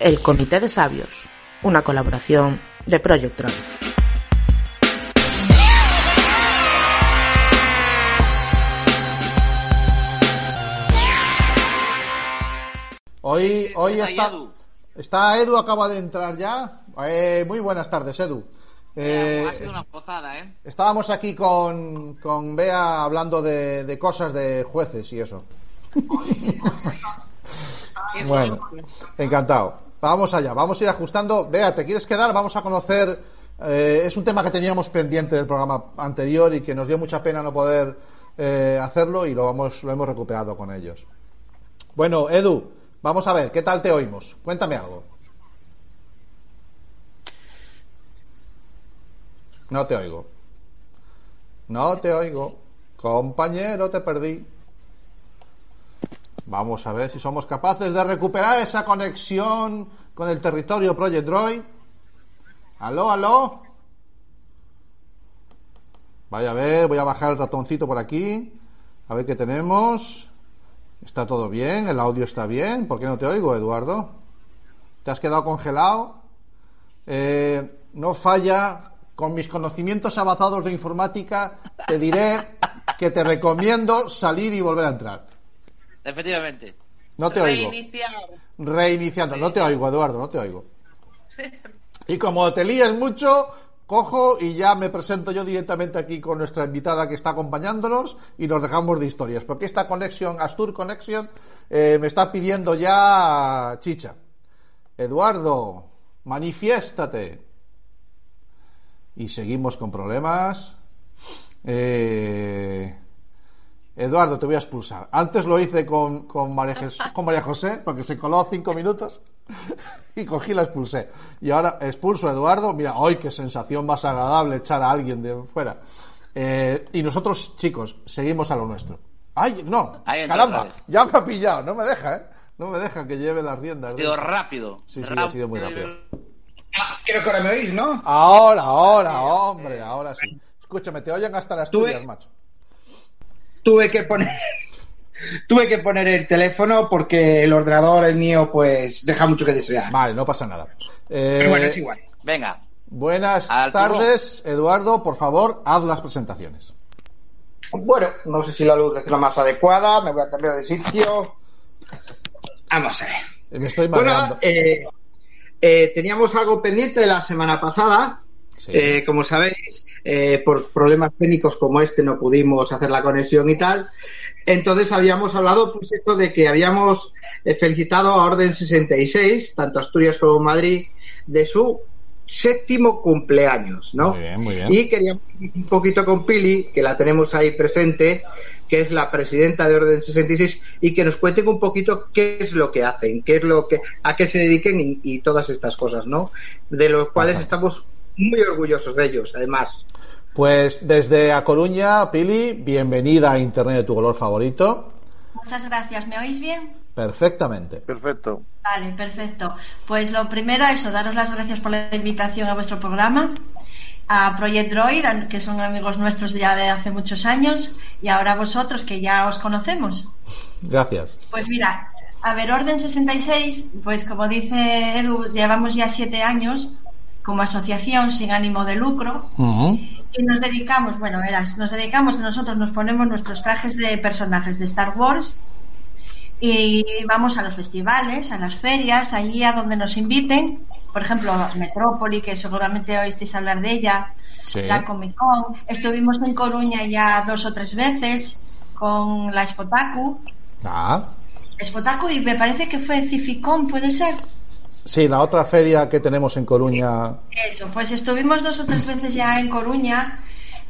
El Comité de Sabios, una colaboración de Project Tron. Hoy, hoy está, está Edu, acaba de entrar ya. Eh, muy buenas tardes, Edu. Eh, ha sido una pozada, ¿eh? Estábamos aquí con, con Bea hablando de, de cosas de jueces y eso. bueno, encantado. Vamos allá, vamos a ir ajustando. Bea, ¿te quieres quedar? Vamos a conocer. Eh, es un tema que teníamos pendiente del programa anterior y que nos dio mucha pena no poder eh, hacerlo y lo, vamos, lo hemos recuperado con ellos. Bueno, Edu, vamos a ver, ¿qué tal te oímos? Cuéntame algo. No te oigo. No te oigo. Compañero, te perdí. Vamos a ver si somos capaces de recuperar esa conexión con el territorio Project Droid. Aló, aló. Vaya a ver, voy a bajar el ratoncito por aquí. A ver qué tenemos. ¿Está todo bien? ¿El audio está bien? ¿Por qué no te oigo, Eduardo? ¿Te has quedado congelado? Eh, no falla. Con mis conocimientos avanzados de informática, te diré que te recomiendo salir y volver a entrar. Efectivamente. No te oigo. Reiniciando. No te oigo, Eduardo, no te oigo. Y como te líes mucho, cojo y ya me presento yo directamente aquí con nuestra invitada que está acompañándonos y nos dejamos de historias. Porque esta conexión, Astur Connection, eh, me está pidiendo ya chicha. Eduardo, manifiéstate. Y seguimos con problemas. Eh, Eduardo, te voy a expulsar. Antes lo hice con, con, María, con María José, porque se coló cinco minutos y cogí la expulsé. Y ahora expulso a Eduardo. Mira, hoy qué sensación más agradable echar a alguien de fuera. Eh, y nosotros, chicos, seguimos a lo nuestro. ¡Ay, no! ¡Caramba! Ya me ha pillado. No me deja, ¿eh? No me deja que lleve las riendas. Ha sido rápido. Sí, sí, ha sido muy rápido. Ah, creo que ahora me oís, ¿no? Ahora, ahora, hombre, ahora sí. Escúchame, te oyen hasta las tuyas, macho tuve que poner tuve que poner el teléfono porque el ordenador, el mío, pues deja mucho que desear. Vale, no pasa nada. Pero bueno, es eh, igual. Venga. Buenas tardes, Eduardo. Por favor, haz las presentaciones. Bueno, no sé si la luz es la más adecuada. Me voy a cambiar de sitio. Vamos a ver. Me estoy Bueno, eh, eh, teníamos algo pendiente de la semana pasada. Como sabéis, eh, por problemas técnicos como este no pudimos hacer la conexión y tal. Entonces habíamos hablado pues esto de que habíamos eh, felicitado a Orden 66, tanto Asturias como Madrid, de su séptimo cumpleaños, ¿no? Muy bien, muy bien. Y queríamos un poquito con Pili, que la tenemos ahí presente, que es la presidenta de Orden 66, y que nos cuenten un poquito qué es lo que hacen, qué es lo que, a qué se dediquen y, todas estas cosas, ¿no? De los cuales estamos muy orgullosos de ellos, además. Pues desde A Coruña, Pili, bienvenida a Internet de tu color favorito. Muchas gracias, ¿me oís bien? Perfectamente. Perfecto. Vale, perfecto. Pues lo primero, eso, daros las gracias por la invitación a vuestro programa, a Project Droid, que son amigos nuestros ya de hace muchos años, y ahora a vosotros, que ya os conocemos. Gracias. Pues mira, a ver, Orden 66, pues como dice Edu, llevamos ya siete años como asociación sin ánimo de lucro y nos dedicamos, bueno, verás, nos dedicamos, nosotros nos ponemos nuestros trajes de personajes de Star Wars y vamos a los festivales, a las ferias, allí a donde nos inviten, por ejemplo, Metrópoli, que seguramente oísteis hablar de ella, la Comic Con, estuvimos en Coruña ya dos o tres veces con la Spotaku. Ah. Spotaku y me parece que fue Cificon, ¿puede ser? Sí, la otra feria que tenemos en Coruña. Eso, pues estuvimos dos o tres veces ya en Coruña.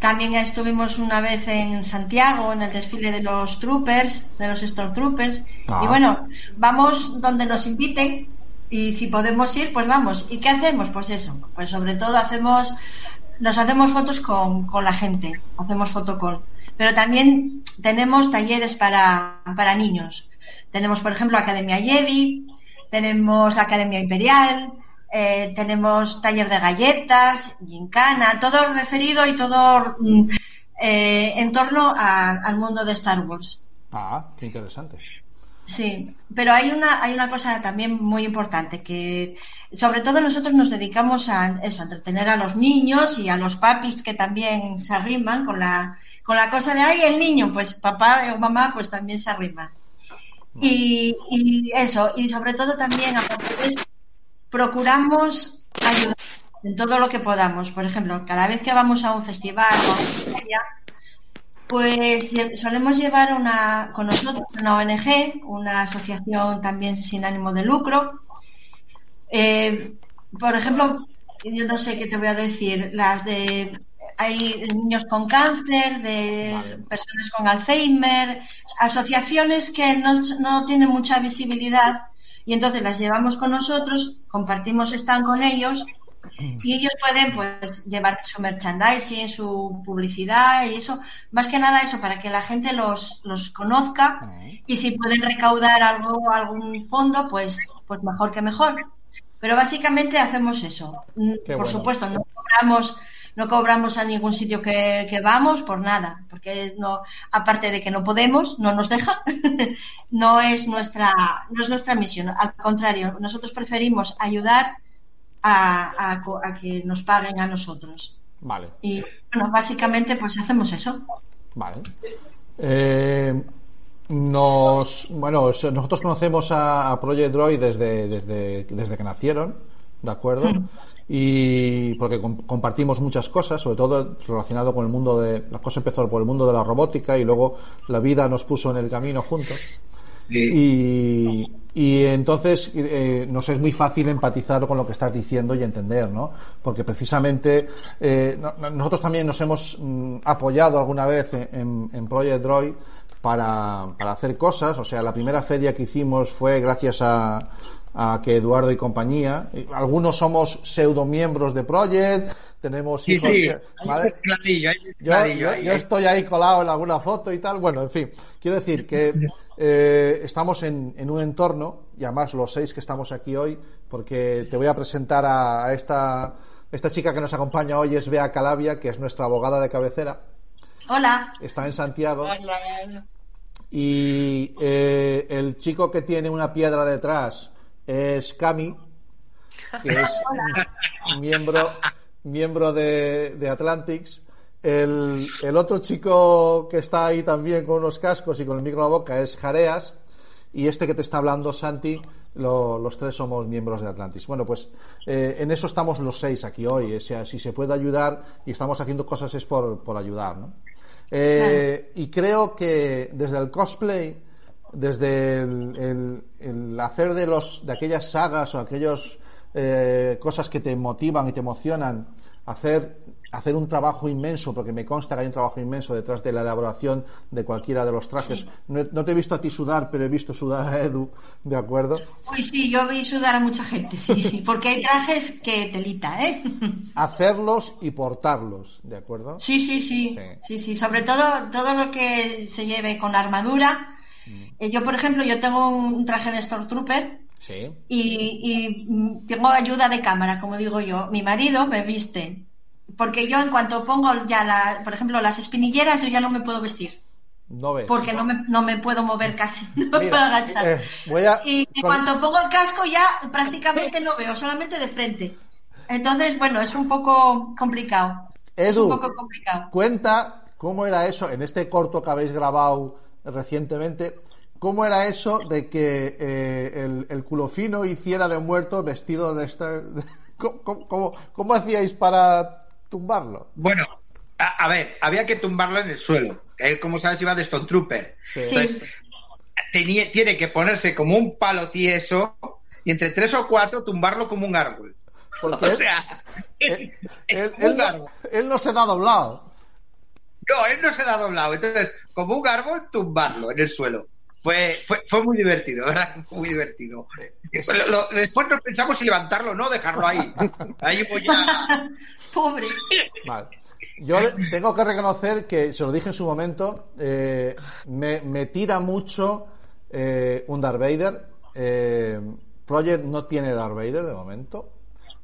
También estuvimos una vez en Santiago, en el desfile de los troopers, de los Stormtroopers. Ah. Y bueno, vamos donde nos inviten y si podemos ir, pues vamos. ¿Y qué hacemos? Pues eso, pues sobre todo hacemos, nos hacemos fotos con, con la gente, hacemos fotocall. Pero también tenemos talleres para, para niños. Tenemos, por ejemplo, Academia Jedi, tenemos la Academia Imperial, eh, tenemos taller de galletas, gincana, todo referido y todo mm, eh, en torno al mundo de Star Wars. Ah, qué interesante. Sí, pero hay una, hay una cosa también muy importante que sobre todo nosotros nos dedicamos a eso, a entretener a los niños y a los papis que también se arriman con la, con la cosa de ay el niño, pues papá o mamá pues también se arriman. Y, y eso, y sobre todo también a procuramos ayudar en todo lo que podamos. Por ejemplo, cada vez que vamos a un festival o a una feria, pues solemos llevar una, con nosotros una ONG, una asociación también sin ánimo de lucro. Eh, por ejemplo, yo no sé qué te voy a decir, las de hay niños con cáncer, de personas con Alzheimer, asociaciones que no, no, tienen mucha visibilidad y entonces las llevamos con nosotros, compartimos stand con ellos y ellos pueden pues llevar su merchandising, su publicidad y eso, más que nada eso, para que la gente los, los conozca y si pueden recaudar algo, algún fondo, pues, pues mejor que mejor. Pero básicamente hacemos eso. Mm, por supuesto, no cobramos, no cobramos a ningún sitio que, que, vamos por nada, porque no, aparte de que no podemos, no nos deja, no es nuestra, no es nuestra misión. Al contrario, nosotros preferimos ayudar a, que nos paguen a nosotros. Vale. Y bueno, básicamente pues hacemos eso. Vale. Eh, nos, bueno, nosotros conocemos a, Project Droid desde, desde, desde que nacieron, ¿de acuerdo? Y porque compartimos muchas cosas, sobre todo relacionado con el mundo de. La cosa empezó por el mundo de la robótica y luego la vida nos puso en el camino juntos. Y, y entonces eh, nos es muy fácil empatizar con lo que estás diciendo y entender, ¿no? Porque precisamente eh, nosotros también nos hemos mm, apoyado alguna vez en, en Project Droid para, para, hacer cosas. O sea, la primera feria que hicimos fue gracias a, a que Eduardo y compañía. Algunos somos pseudo miembros de Project, tenemos sí, hijos. Sí. yo, estoy ahí colado en alguna foto y tal. Bueno, en fin, quiero decir que eh, estamos en, en, un entorno, y además los seis que estamos aquí hoy, porque te voy a presentar a, esta, esta chica que nos acompaña hoy, es Bea Calabia, que es nuestra abogada de cabecera. Hola. Está en Santiago. Y eh, el chico que tiene una piedra detrás es Cami, que es miembro, miembro de, de Atlantics. El, el, otro chico que está ahí también con unos cascos y con el micro en la boca es Jareas. Y este que te está hablando, Santi, los tres somos miembros de Atlantis. Bueno, pues eh, en eso estamos los seis aquí hoy. O sea, si se puede ayudar y estamos haciendo cosas es por, por ayudar, ¿no? Eh, y creo que desde el cosplay desde el, hacer de, los, de aquellas sagas o aquellas eh, cosas que te motivan y te emocionan, hacer, hacer un trabajo inmenso, porque me consta que hay un trabajo inmenso detrás de la elaboración de cualquiera de los trajes. No, te he visto a ti sudar, pero he visto sudar a Edu, ¿de acuerdo? Uy, sí, yo vi sudar a mucha gente, sí, porque hay trajes que telita, ¿eh? Hacerlos y portarlos, ¿de acuerdo? Sí, sí, sí, sí, sí, sí, sobre todo todo lo que se lleve con armadura eh, yo, por ejemplo, yo tengo un traje de Stormtrooper sí. y, y, tengo ayuda de cámara, como digo yo. Mi marido me viste, porque yo en cuanto pongo ya, la, por ejemplo, las espinilleras, yo ya no me puedo vestir. No ves. Porque no me, no me puedo mover casi, no me puedo agachar. Eh, y en cuanto pongo el casco ya prácticamente no veo, solamente de frente. Entonces, bueno, es un poco complicado. Edu, es un poco complicado. cuenta cómo era eso en este corto que habéis grabado recientemente. ¿Cómo era eso de que eh, el, el, culo fino hiciera de muerto vestido de este... ¿Cómo, cómo, hacíais para tumbarlo? Bueno, a, ver, había que tumbarlo en el suelo. Él, como sabes, iba de Stone Trooper. Sí. tenía, tiene que ponerse como un palo tieso y entre tres o cuatro tumbarlo como un árbol. Porque o sea, él, él, no, se da doblado. No, él no se da doblado. Entonces, como un árbol, tumbarlo en el suelo. Fue, fue, fue muy divertido, ¿verdad? Fue muy divertido. después nos pensamos si levantarlo o no, dejarlo ahí. Ahí voy a... Pobre. Vale. Yo tengo que reconocer que, se lo dije en su momento, eh, me, me, tira mucho eh, un Darth Vader. Eh, Project no tiene Darth Vader de momento.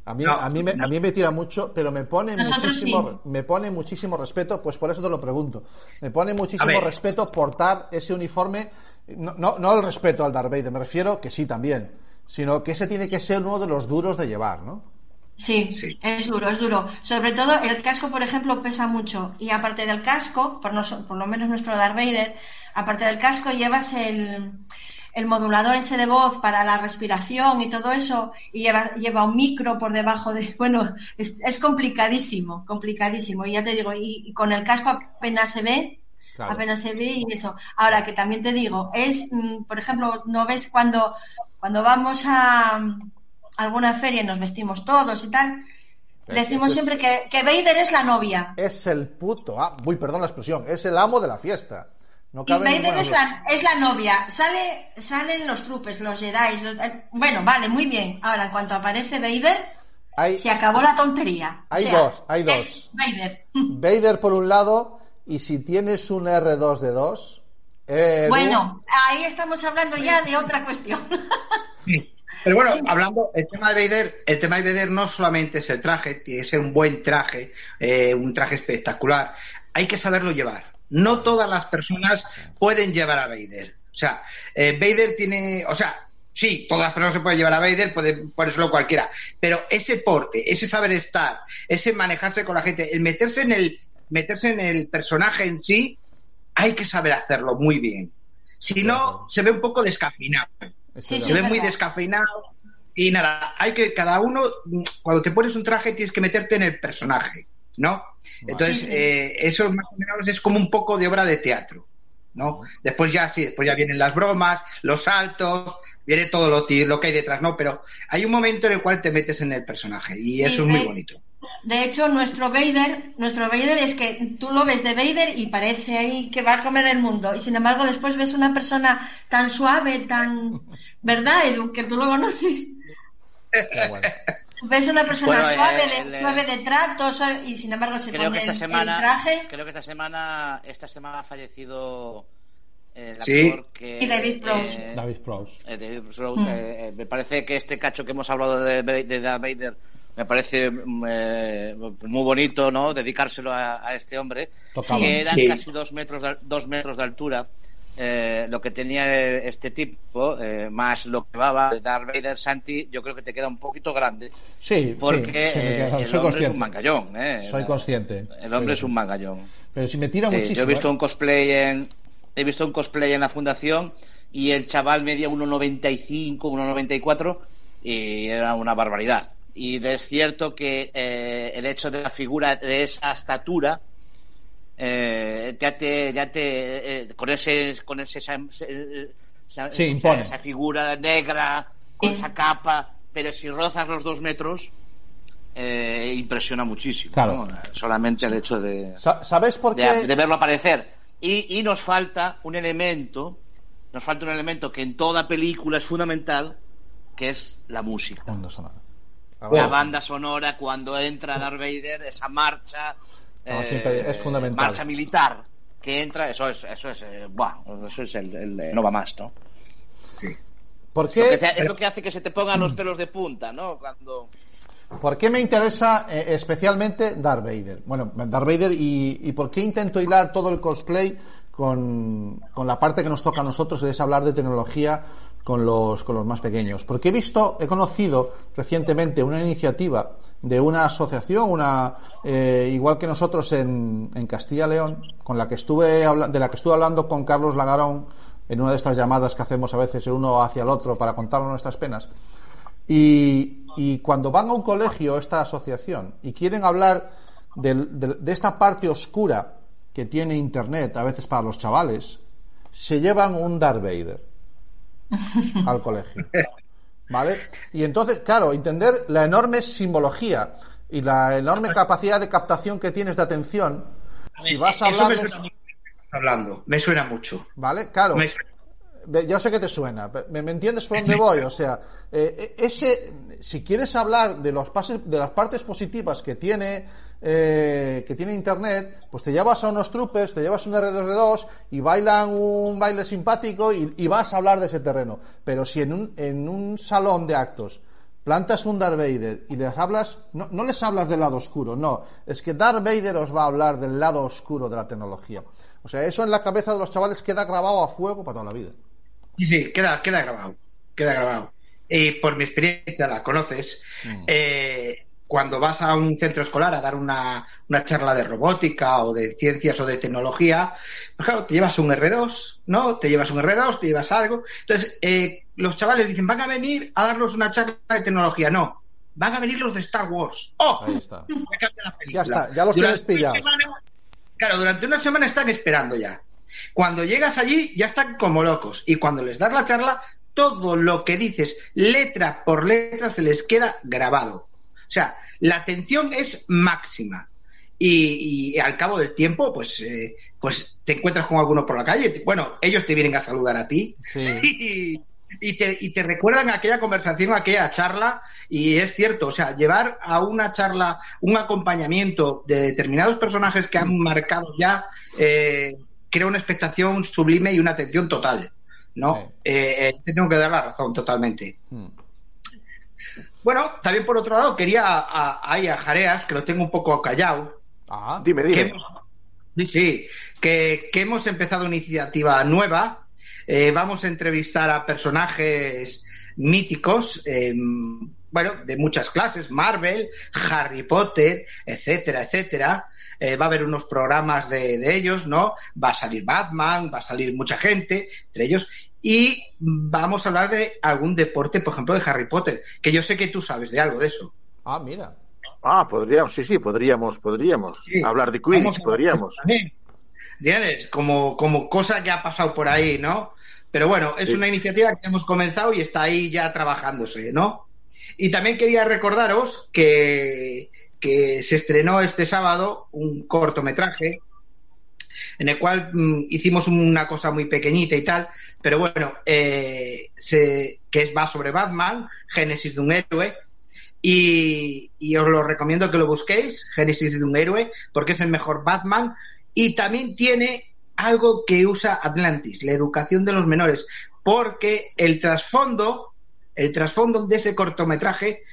A mí, a, mí me, a mí me tira mucho, pero me pone muchísimo, me pone muchísimo respeto, pues por eso te lo pregunto. Me pone muchísimo respeto portar ese uniforme no, no, no el respeto al Darth Vader, me refiero que sí también, sino que ese tiene que ser uno de los duros de llevar, ¿no? Sí, sí, es duro, es duro. Sobre todo el casco, por ejemplo, pesa mucho. Y aparte del casco, por, por lo menos nuestro Darth Vader, aparte del casco llevas el, el modulador ese de voz para la respiración y todo eso, y lleva, lleva un micro por debajo de, bueno, es, es complicadísimo, complicadísimo. Y ya te digo, y, con el casco apenas se ve, apenas se ve y eso. Ahora que también te digo, es, mm, por ejemplo, no ves cuando, cuando vamos a mm, alguna feria y nos vestimos todos y tal, Decimos siempre que, que Vader es la novia. Es el puto, ah, uy, perdón la expresión, es el amo de la fiesta y Vader es la, es la, novia. Sale, salen los trupes, los Jedi. Eh, bueno, vale, muy bien. Ahora, en cuanto aparece Vader, se acabó la tontería. Hay dos, hay dos. Vader. Vader por un lado, y si tienes un R2 de 2. bueno, ahí estamos hablando ya de otra cuestión. Pero bueno, hablando, el tema de Vader, el tema de Vader no solamente es el traje, tiene que ser un buen traje, eh, un traje espectacular. Hay que saberlo llevar. No todas las personas pueden llevar a Vader. O sea, eh, Vader tiene, o sea, sí, todas las personas se pueden llevar a Vader, puede ponérselo cualquiera, pero ese porte, ese saber estar, ese manejarse con la gente, el meterse en el, meterse en el personaje en sí, hay que saber hacerlo muy bien. Si no, se ve un poco descafeinado. se ve muy descafeinado. Y nada, hay que, cada uno, cuando te pones un traje, tienes que meterte en el personaje. ¿No? Entonces, eh, eso más o menos es como un poco de obra de teatro, ¿no? Después ya sí, después ya vienen las bromas, los saltos, viene todo lo, lo que hay detrás, ¿no? Pero hay un momento en el cual te metes en el personaje y eso es muy bonito. De hecho, nuestro Vader, nuestro Vader es que tú lo ves de Vader y parece ahí que va a comer el mundo. Y sin embargo, después ves una persona tan suave, tan, ¿verdad, Edu? Que tú lo conoces. Ves una persona suave, de, suave de trato y sin embargo se creo pone que esta semana, traje. Creo que esta semana, esta semana ha fallecido el actor que y David Prowse. Eh, David Prowse. Eh, David Prowse mm. eh, me parece que este cacho que hemos hablado de, de Darth Vader me parece mm, muy bonito, ¿no? Dedicárselo a, este hombre que era casi dos metros de, dos metros de altura eh, lo que tenía este tipo, eh, más lo que va a Darth Vader Santi, yo creo que te queda un poquito grande. Sí, porque eh, el hombre es un mangallón. Soy consciente. El hombre es un mangallón. Pero si me tira muchísimo. Yo he visto un cosplay en, he visto un cosplay en la fundación y el chaval medía 1,95, 1,94 y era una barbaridad. Y es cierto que el hecho de la figura de esa estatura eh, ya te, ya te eh, con ese, con ese, esa, esa, figura negra, con esa capa, pero si rozas los dos metros, eh, impresiona muchísimo. Solamente el hecho de, ¿Sabes por qué? De, verlo aparecer. Y, y nos falta un elemento, nos falta un elemento que en toda película es fundamental, que es la música. La banda sonora cuando entra Darth Vader, esa marcha, eh, es fundamental. Marcha militar que entra, eso es, eso es, eh, eso es el, no va más, ¿no? Sí. ¿Por qué? Es lo, que hace que se te pongan los pelos de punta, ¿no? Cuando... ¿Por qué me interesa eh, especialmente Darth Vader? Bueno, Darth Vader y, y, por qué intento hilar todo el cosplay con, con, la parte que nos toca a nosotros, es hablar de tecnología con los, con los más pequeños. Porque he visto, he conocido recientemente una iniciativa de una asociación, una eh, igual que nosotros en, en Castilla León, con la que estuve de la que estuve hablando con Carlos Lagarón en una de estas llamadas que hacemos a veces el uno hacia el otro para contarnos nuestras penas. Y, y cuando van a un colegio esta asociación y quieren hablar de, de esta parte oscura que tiene Internet a veces para los chavales, se llevan un Darth Vader al colegio. ¿Vale? Y entonces, claro, entender la enorme simbología y la enorme capacidad de captación que tienes de atención. si vas a hablar. Me suena, hablando, me suena mucho. ¿Vale? Claro. Yo sé que te suena. ¿Me, entiendes por dónde voy? O sea, eh, ese, si quieres hablar de, los pases, de las partes positivas que tiene eh, que tiene internet, pues te llevas a unos trupes, te llevas un R2D2 y bailan un baile simpático y, vas a hablar de ese terreno. Pero si en un, en un salón de actos plantas un Darth Vader y les hablas, no, no, les hablas del lado oscuro, no, es que Darth Vader os va a hablar del lado oscuro de la tecnología. O sea, eso en la cabeza de los chavales queda grabado a fuego para toda la vida. Sí, sí, queda, queda grabado. Queda grabado. Y por mi experiencia, la conoces, mm. eh, cuando vas a un centro escolar a dar una, una, charla de robótica o de ciencias o de tecnología, pues claro, te llevas un R2, ¿no? Te llevas un R2, te llevas algo. Entonces, eh, los chavales dicen, van a venir a darnos una charla de tecnología. No, van a venir los de Star Wars. ¡Oh! Ahí está. Ya está, ya los tienes pillados. claro, durante una semana están esperando ya. Cuando llegas allí, ya están como locos. Y cuando les das la charla, todo lo que dices, letra por letra, se les queda grabado. O sea, la atención es máxima. Y, al cabo del tiempo, pues, eh, pues te encuentras con algunos por la calle. Bueno, ellos te vienen a saludar a ti. Sí. Y, te, y te recuerdan aquella conversación, aquella charla. Y es cierto, o sea, llevar a una charla un acompañamiento de determinados personajes que han marcado ya, eh, crea una expectación sublime y una atención total. ¿no? Eh, te tengo que dar la razón totalmente. Hmm. Bueno, también por otro lado, quería a, a, Jareas, que lo tengo un poco callado. Ah, dime, dime. sí, sí, que, hemos empezado una iniciativa nueva. Eh, vamos a entrevistar a personajes míticos, em, bueno, de muchas clases, Marvel, Harry Potter, etcétera, etcétera. Eh, va a haber unos programas de, de, ellos, ¿no? Va a salir Batman, va a salir mucha gente, entre ellos, y vamos a hablar de algún deporte, por ejemplo, de Harry Potter, que yo sé que tú sabes de algo de eso. Ah, mira. Ah, podríamos, sí, sí, podríamos, podríamos hablar de Quidditch, podríamos. ¿Entiendes? Como, como cosa que ha pasado por ahí, ¿no? Pero bueno, es una iniciativa que hemos comenzado y está ahí ya trabajándose, ¿no? Y también quería recordaros que, que se estrenó este sábado un cortometraje en el cual mm, hicimos una cosa muy pequeñita y tal, pero bueno, eh, que va sobre Batman, Génesis de un héroe, y, os lo recomiendo que lo busquéis, Génesis de un héroe, porque es el mejor Batman, y también tiene algo que usa Atlantis, la educación de los menores, porque el trasfondo, el trasfondo de ese cortometraje,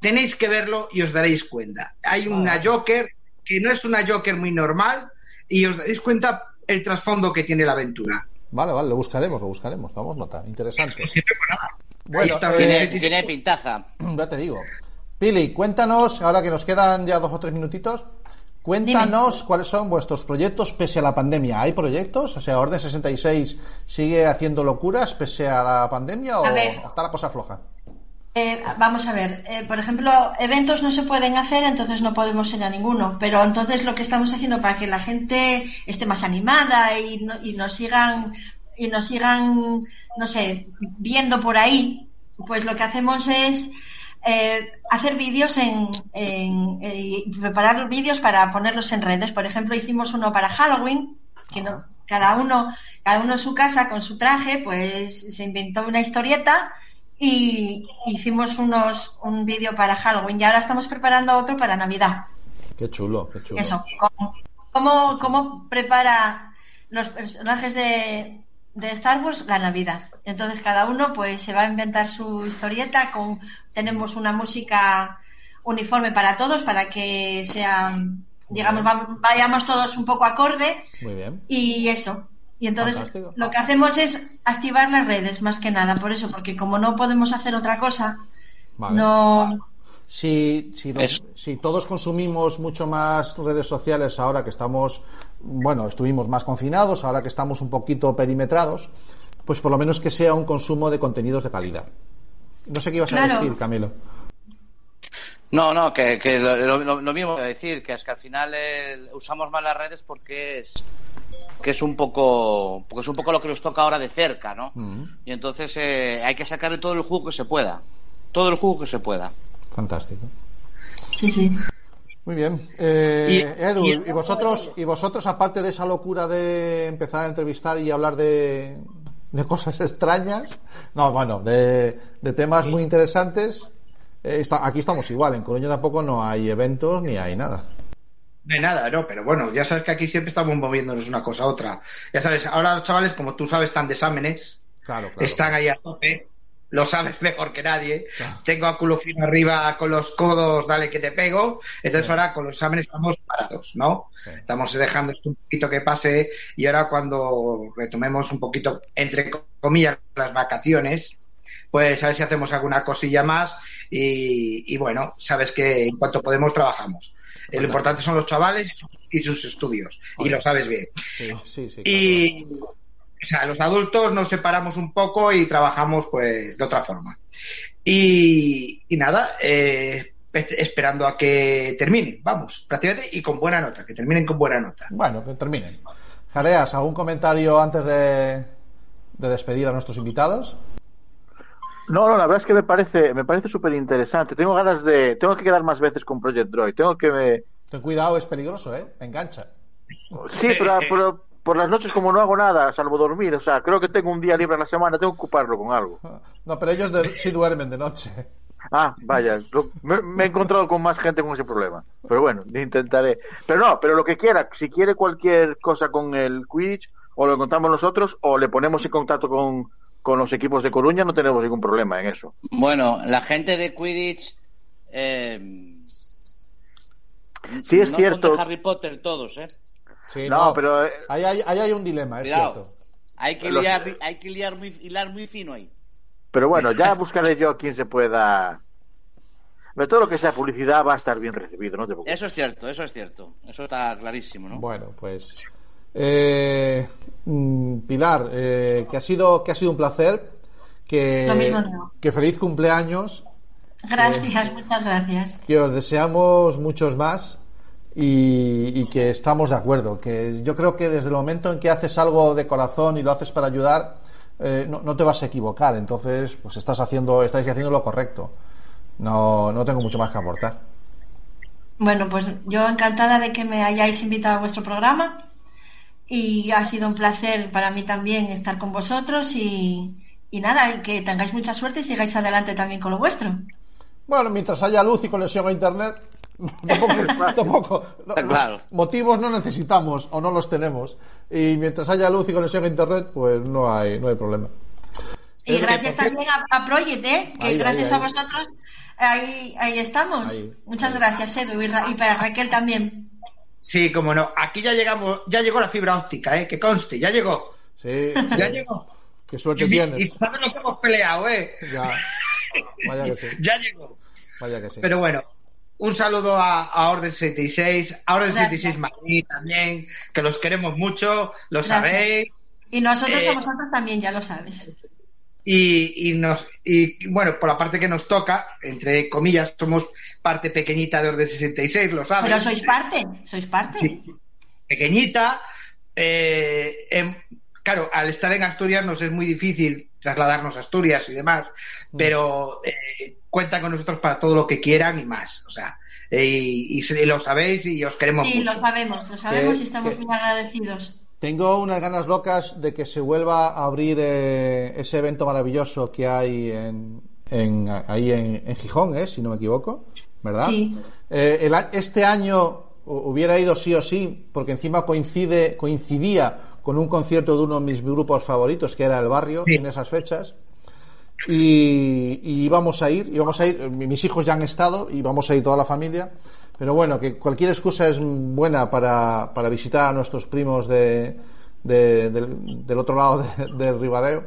tenéis que verlo y os daréis cuenta. Hay una Joker que no es una Joker muy normal, y os daréis cuenta el trasfondo que tiene la aventura. Vale, vale, lo buscaremos, lo buscaremos, damos nota, interesante. Bueno, tiene, tiene pintaza. Ya te digo. Pili, cuéntanos, ahora que nos quedan ya dos o tres minutitos, cuéntanos cuáles son vuestros proyectos pese a la pandemia. ¿Hay proyectos? O sea, Orden 66 sigue haciendo locuras pese a la pandemia o está la cosa floja? Eh, vamos a ver, eh, por ejemplo, eventos no se pueden hacer, entonces no podemos ir a ninguno. Pero entonces lo que estamos haciendo para que la gente esté más animada y, nos sigan y nos sigan, no sé, viendo por ahí, pues lo que hacemos es eh, hacer vídeos en, en preparar vídeos para ponerlos en redes. Por ejemplo, hicimos uno para Halloween, que no, cada uno, cada uno en su casa con su traje, pues se inventó una historieta y hicimos unos un vídeo para Halloween y ahora estamos preparando otro para Navidad. Qué chulo, qué chulo. Eso, cómo, cómo, prepara los personajes de, de, Star Wars la Navidad. Entonces cada uno pues se va a inventar su historieta con tenemos una música uniforme para todos para que sean digamos vayamos todos un poco acorde. Muy bien. Y eso, y entonces lo que hacemos es activar las redes más que nada, por eso, porque como no podemos hacer otra cosa, no... Si, si, si, todos consumimos mucho más redes sociales ahora que estamos, bueno, estuvimos más confinados, ahora que estamos un poquito perimetrados, pues por lo menos que sea un consumo de contenidos de calidad. No sé qué ibas a decir, Camilo. No, no, que, lo, mismo que decir, que es que al final eh, usamos más las redes porque es que es un poco porque es un poco lo que nos toca ahora de cerca, ¿no? Mm. Y entonces eh, hay que sacarle todo el jugo que se pueda, todo el jugo que se pueda. Fantástico. Sí, sí. Muy bien. Eh, Edu, y, vosotros, y vosotros, aparte de esa locura de empezar a entrevistar y hablar de, de cosas extrañas, no, bueno, de, de temas muy interesantes, eh, aquí estamos igual. En Coruña tampoco no hay eventos ni hay nada. No hay nada, no, pero bueno, ya sabes que aquí siempre estamos moviéndonos una cosa a otra. Ya sabes, ahora los chavales, como tú sabes, están de exámenes. Claro, claro. Están ahí a tope. lo sabes mejor que nadie. Tengo a culo fino arriba con los codos, dale que te pego. Entonces ahora con los exámenes estamos parados, ¿no? Estamos dejando esto un poquito que pase y ahora cuando retomemos un poquito, entre comillas, las vacaciones, pues a ver si hacemos alguna cosilla más y, bueno, sabes que en cuanto podemos trabajamos. Lo importante son los chavales y sus, estudios, y lo sabes bien. Sí, sí, y, o sea, los adultos nos separamos un poco y trabajamos pues de otra forma. Y, nada, eh, esperando a que terminen, vamos, prácticamente, y con buena nota, que terminen con buena nota. Bueno, que terminen. Jareas, ¿algún comentario antes de, despedir a nuestros invitados? No, no, la verdad es que me parece, me parece súper interesante. Tengo ganas de, tengo que quedar más veces con Project Droid. Tengo que me... Ten cuidado, es peligroso, ¿eh? Engancha. Sí, pero, por las noches como no hago nada, salvo dormir, o sea, creo que tengo un día libre a la semana, tengo que ocuparlo con algo. No, pero ellos sí duermen de noche. Ah, vaya, me, he encontrado con más gente con ese problema. Pero bueno, intentaré. Pero no, pero lo que quiera, si quiere cualquier cosa con el Quidditch, o lo encontramos nosotros, o le ponemos en contacto con, con los equipos de Coruña, no tenemos ningún problema en eso. Bueno, la gente de Quidditch. Eh, sí, es cierto. Harry Potter todos, ¿eh? no, pero. Eh, ahí hay, un dilema, es cierto. Hay que, liar, hay que liar muy, hilar muy fino ahí. Pero bueno, ya buscaré yo a quien se pueda. Pero todo lo que sea publicidad va a estar bien recibido, ¿no? eso es cierto, eso es cierto. Eso está clarísimo, ¿no? Bueno, pues. Eh, mm, Pilar, eh, que, ha sido, que ha sido un placer. Que, que feliz cumpleaños. Gracias, muchas gracias. Que os deseamos muchos más y, que estamos de acuerdo. Que yo creo que desde el momento en que haces algo de corazón y lo haces para ayudar, eh, no, te vas a equivocar. Entonces, pues estás haciendo, estáis haciendo lo correcto. No, no tengo mucho más que aportar. Bueno, pues yo encantada de que me hayáis invitado a vuestro programa y ha sido un placer para mí también estar con vosotros y, y nada, y que tengáis mucha suerte y sigáis adelante también con lo vuestro. Bueno, mientras haya luz y conexión a Internet, tampoco, motivos no necesitamos o no los tenemos. Y mientras haya luz y conexión a internet pues no hay no hay problema. Y gracias también a, Project ¿eh? que gracias a vosotros ahí ahí estamos. Muchas gracias Edu y, para Raquel también sí como no. Aquí ya llegamos ya llegó la fibra óptica ¿eh? que conste ya llegó. Sí. Ya llegó. Qué suerte tienes. y sabes lo que hemos peleado ¿eh? ya. Vaya que sí. Ya llegó. Vaya que sí. Pero bueno un saludo a, Orden 66, a Orden 66 Madrid también, que los queremos mucho, lo sabéis. Y nosotros eh, a vosotros también, ya lo sabes. Y, y, nos, y bueno, por la parte que nos toca, entre comillas, somos parte pequeñita de Orden 66, lo sabes. Pero sois parte, sois parte. Sí, pequeñita. Eh, em, claro, al estar en Asturias nos es muy difícil trasladarnos a Asturias y demás, mm. pero eh, cuenta con nosotros para todo lo que quieran y más. O sea, eh, y, lo sabéis y os queremos sí, lo sabemos, lo sabemos y estamos muy agradecidos. Tengo unas ganas locas de que se vuelva a abrir eh, ese evento maravilloso que hay en, ahí en, Gijón, ¿eh? si no me equivoco, ¿verdad? Sí. este año hubiera ido sí o sí, porque encima coincide, coincidía con un concierto de uno de mis grupos favoritos, que era El Barrio, en esas fechas. Y, íbamos a ir, íbamos a ir, mis hijos ya han estado y vamos a ir toda la familia. Pero bueno, que cualquier excusa es buena para, para visitar a nuestros primos de, del, otro lado del Ribadeo.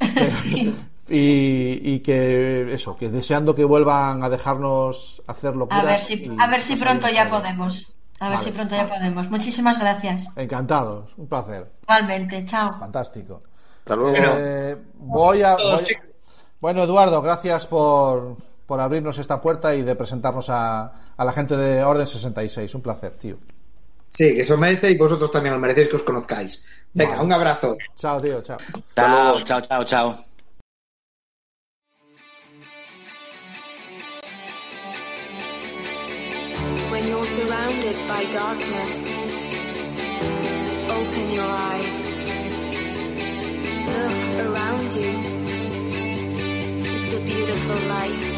y, que eso, que deseando que vuelvan a dejarnos hacerlo A ver si, a ver si pronto ya podemos. A ver si pronto ya podemos. Muchísimas gracias. Encantados, un placer. Igualmente, chao. Fantástico. Hasta luego. Eh, voy a, Bueno, Eduardo, gracias por, por abrirnos esta puerta y de presentarnos a, a la gente de Orden 66. Un placer, tío. Sí, que eso merece y vosotros también lo merecéis que os conozcáis. Venga, un abrazo. Chao, tío, chao. Chao, chao, chao, chao. When you're surrounded by darkness, open your eyes. Look around you. It's a beautiful life.